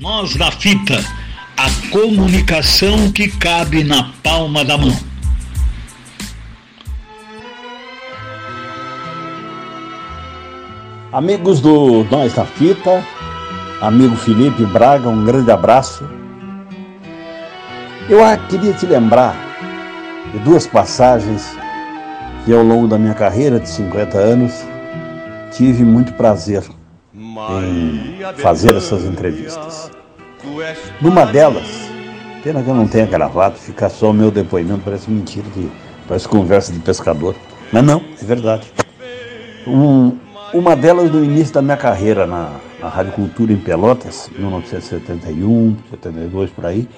Nós da fita, a comunicação que cabe na palma da mão. Amigos do Nós da Fita, amigo Felipe Braga, um grande abraço. Eu queria te lembrar de duas passagens que ao longo da minha carreira de 50 anos tive muito prazer em fazer essas entrevistas. Numa delas, pena que eu não tenha gravado, fica só o meu depoimento, parece mentira, parece conversa de pescador. Mas não, é verdade. Um, uma delas no início da minha carreira na, na Rádio Cultura em Pelotas, 1971, 72 por aí,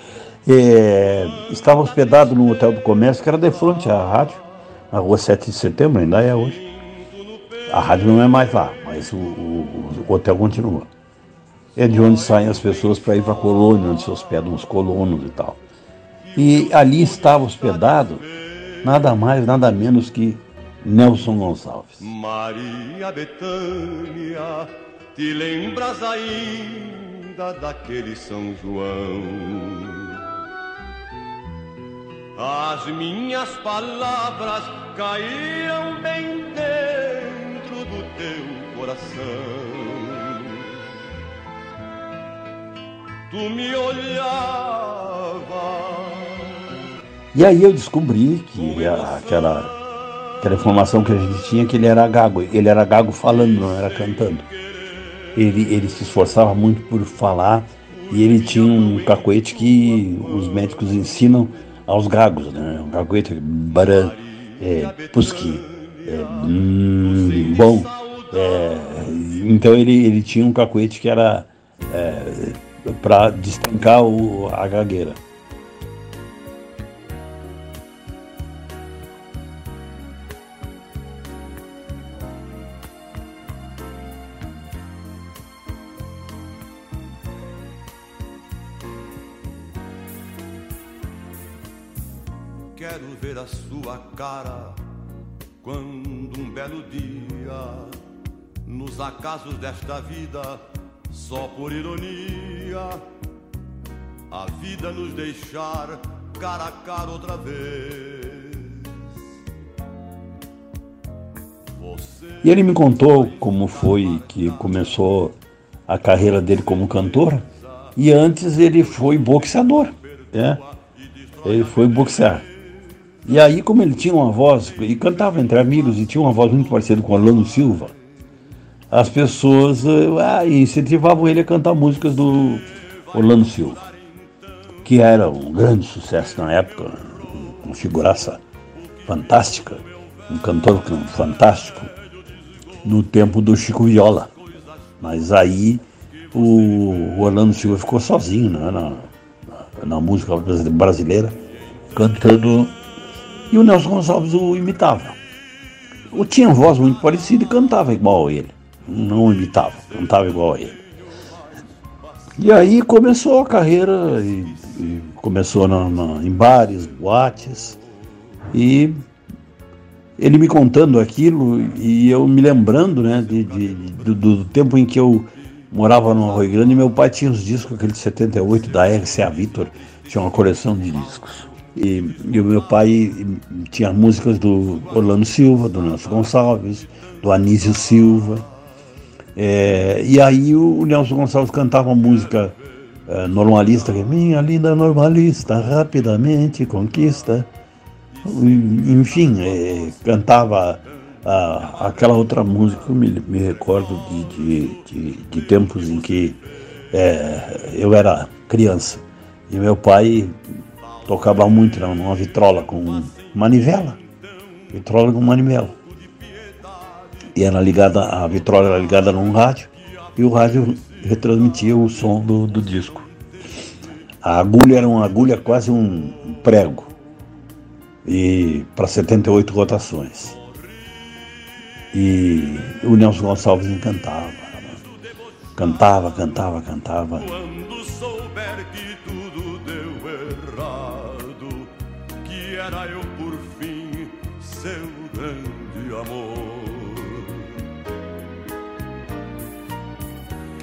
é, estava hospedado no Hotel do Comércio, que era de frente à rádio, na rua 7 de setembro, ainda é hoje. A rádio não é mais lá, mas o, o, o hotel continua. É de onde saem as pessoas para ir para a colônia, onde se hospedam os colonos e tal. E ali estava hospedado nada mais, nada menos que Nelson Gonçalves. Maria Betânia, te lembras ainda daquele São João? As minhas palavras caíam bem dentro do teu coração. Tu me olhava. E aí eu descobri que aquela aquela informação que a gente tinha que ele era gago. Ele era gago falando, não era cantando. Ele, ele se esforçava muito por falar e ele tinha um cacoete que os médicos ensinam aos gagos, né? Um cacoete baran, é, pusqui, é, hum, bom. É, então ele, ele tinha um cacoete que era é, para destrancar o, a gagueira. Quero ver a sua cara quando um belo dia, nos acasos desta vida, só por ironia, a vida nos deixar cara a cara outra vez. E ele me contou como foi que começou a carreira dele como cantor, e antes ele foi boxeador, né? Ele foi boxear. E aí, como ele tinha uma voz, e cantava entre amigos e tinha uma voz muito parecida com Orlando Silva, as pessoas ah, incentivavam ele a cantar músicas do Orlando Silva, que era um grande sucesso na época, uma figuraça fantástica, um cantor fantástico, no tempo do Chico Viola. Mas aí o Orlando Silva ficou sozinho né, na, na, música brasileira, cantando e o Nelson Gonçalves o imitava. O tinha voz muito parecida e cantava igual ele. Não imitava, cantava igual a ele. E aí começou a carreira, e, e começou na, na, em bares, boates, e ele me contando aquilo e eu me lembrando né, de, de, do, do, tempo em que eu morava no Arroio Grande e meu pai tinha os discos, aquele de 78 da RCA Victor, tinha uma coleção de discos. E, e, o meu pai tinha músicas do Orlando Silva, do Nelson Gonçalves, do Anísio Silva. É, e aí o Nelson Gonçalves cantava uma música é, normalista, que é Minha linda normalista, rapidamente conquista. Enfim, é, cantava a, aquela outra música, eu me, me recordo de, de, de, de, tempos em que é, eu era criança. E meu pai tocava muito numa vitrola com manivela. Vitrola com manivela. E era ligada, a vitrola era ligada num rádio e o rádio retransmitia o som do, do disco. A agulha era uma agulha quase um prego. E para 78 rotações. E o Nelson Gonçalves encantava. Cantava, cantava, cantava.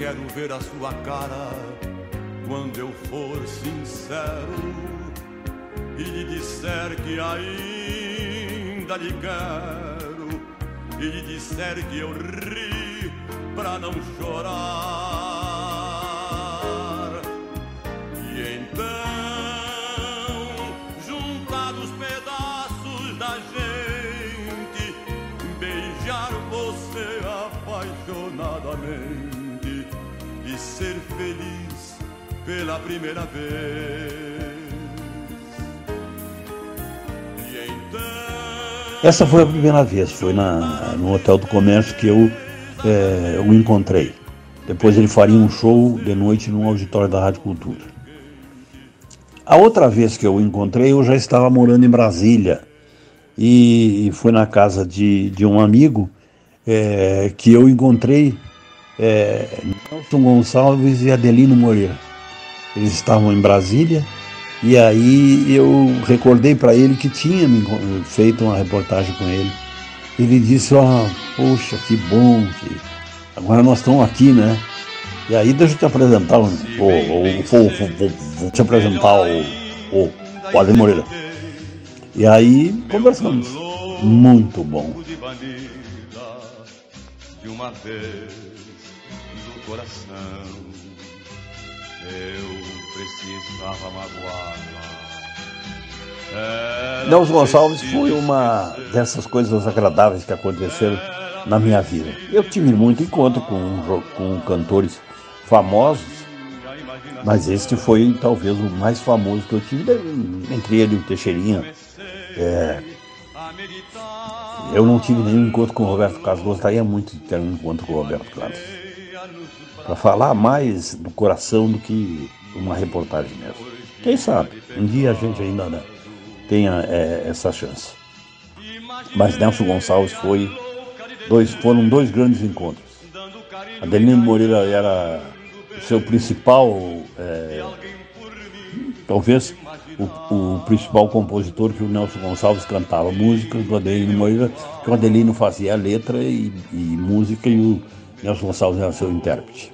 Quero ver a sua cara quando eu for sincero e lhe disser que ainda lhe quero e lhe disser que eu ri pra não chorar. Feliz pela primeira vez. Essa foi a primeira vez, foi na, no Hotel do Comércio que eu é, o encontrei. Depois ele faria um show de noite no auditório da Rádio Cultura. A outra vez que eu o encontrei, eu já estava morando em Brasília e, e foi na casa de, de um amigo é, que eu encontrei é, Nelson Gonçalves e Adelino Moreira. Eles estavam em Brasília e aí eu recordei para ele que tinha feito uma reportagem com ele. Ele disse, ó, oh, poxa, que bom, que agora nós estamos aqui, né? E aí deixa eu te apresentar o, o, o, vou te apresentar o, o, o Adem Moreira. E aí conversamos. Muito bom. De uma vez coração eu precisava magoá-la. Nelson Gonçalves foi uma dessas coisas agradáveis que aconteceram na minha vida. Eu tive muito encontro com, com cantores famosos, mas este foi talvez o mais famoso que eu tive, entre ele e o Teixeirinha. É, eu não tive nenhum encontro com o Roberto Carlos, gostaria muito de ter um encontro com o Roberto Carlos. Para falar mais do coração do que uma reportagem mesmo. Quem sabe, um dia a gente ainda né, tenha é, essa chance. Mas Nelson Gonçalves foi dois, foram dois grandes encontros. Adelino Moreira era seu principal, é, talvez o, o, principal compositor que o Nelson Gonçalves cantava músicas do Adelino Moreira, que o Adelino fazia letra e, e música e o Nelson Gonçalves era seu intérprete.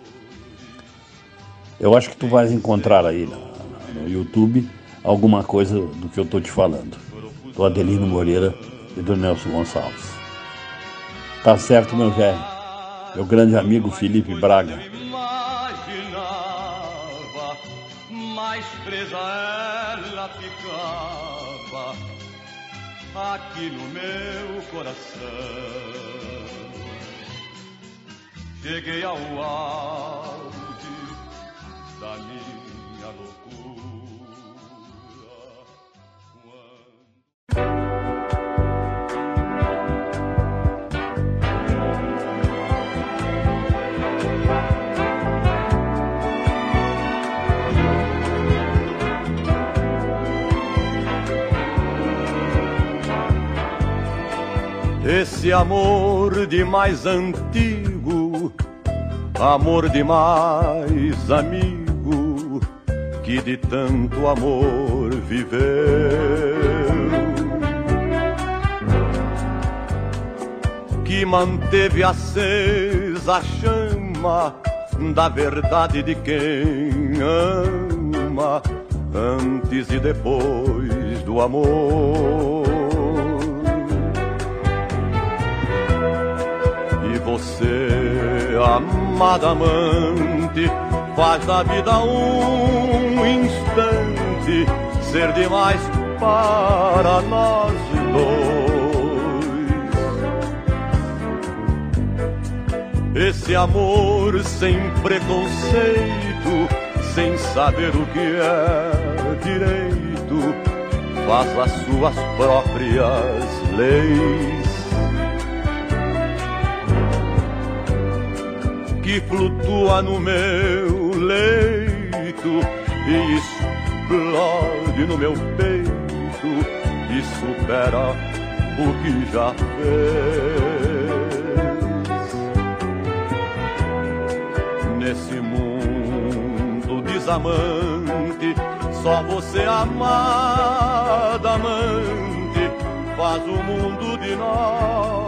Eu acho que tu vais encontrar aí no, YouTube alguma coisa do que eu estou te falando. Do Adelino Moreira e do Nelson Gonçalves. Tá certo, meu velho. Meu grande amigo Felipe Braga. presa ela ficava aqui no meu coração. Cheguei ao auge da minha loucura. Esse amor de mais antigo, amor de mais amigo que de tanto amor viveu. Que manteve acesa a chama da verdade de quem ama, antes e depois do amor. Você, amada amante, faz da vida um instante ser demais para nós dois. Esse amor sem preconceito, sem saber o que é direito, faz as suas próprias leis. Que flutua no meu leito e explode no meu peito e supera o que já fez. Nesse mundo desamante, só você amada amante faz o mundo de nós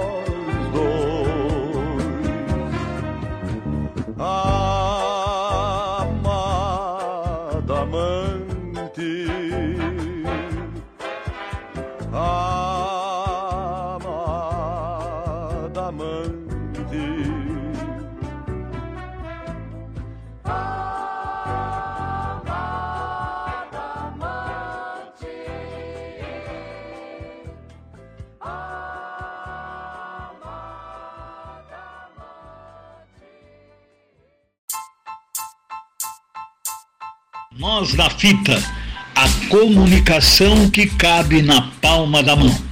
Nós da fita, a comunicação que cabe na palma da mão.